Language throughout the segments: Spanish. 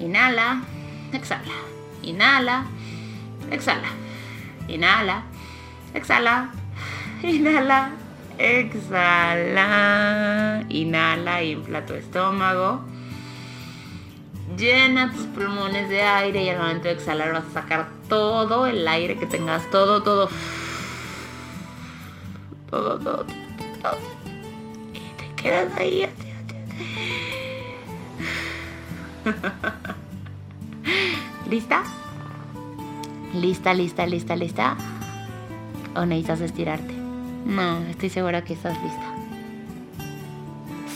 Inhala, exhala. Inhala, exhala. Inhala, exhala. Inhala, exhala. Inhala, infla tu estómago. Llena tus pulmones de aire y al momento de exhalar vas a sacar todo el aire que tengas, todo, todo. Todo, todo, todo. Y te quedas ahí. ¿Lista? ¿Lista, lista, lista, lista? ¿O necesitas estirarte? No, estoy segura que estás lista.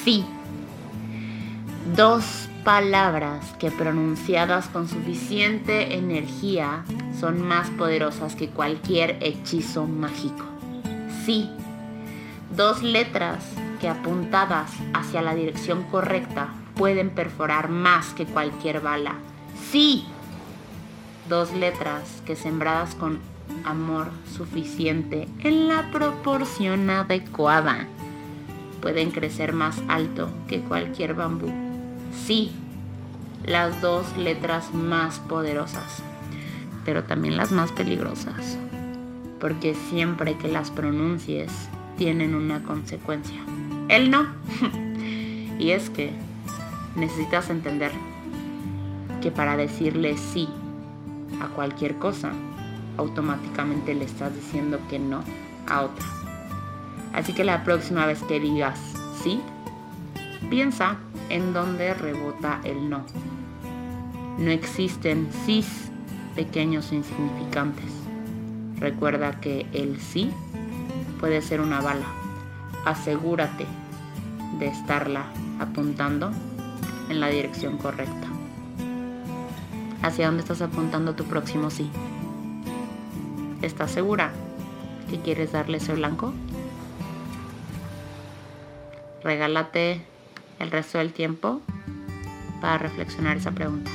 Sí. Dos palabras que pronunciadas con suficiente energía son más poderosas que cualquier hechizo mágico. Sí. Dos letras que apuntadas hacia la dirección correcta pueden perforar más que cualquier bala. Sí. Dos letras que sembradas con amor suficiente en la proporción adecuada pueden crecer más alto que cualquier bambú. Sí, las dos letras más poderosas, pero también las más peligrosas, porque siempre que las pronuncies tienen una consecuencia. El no. y es que necesitas entender que para decirle sí a cualquier cosa, automáticamente le estás diciendo que no a otra. Así que la próxima vez que digas sí, piensa en dónde rebota el no. No existen sís pequeños e insignificantes. Recuerda que el sí puede ser una bala. Asegúrate de estarla apuntando en la dirección correcta. ¿Hacia dónde estás apuntando tu próximo sí? ¿Estás segura que quieres darle ese blanco? Regálate el resto del tiempo para reflexionar esa pregunta.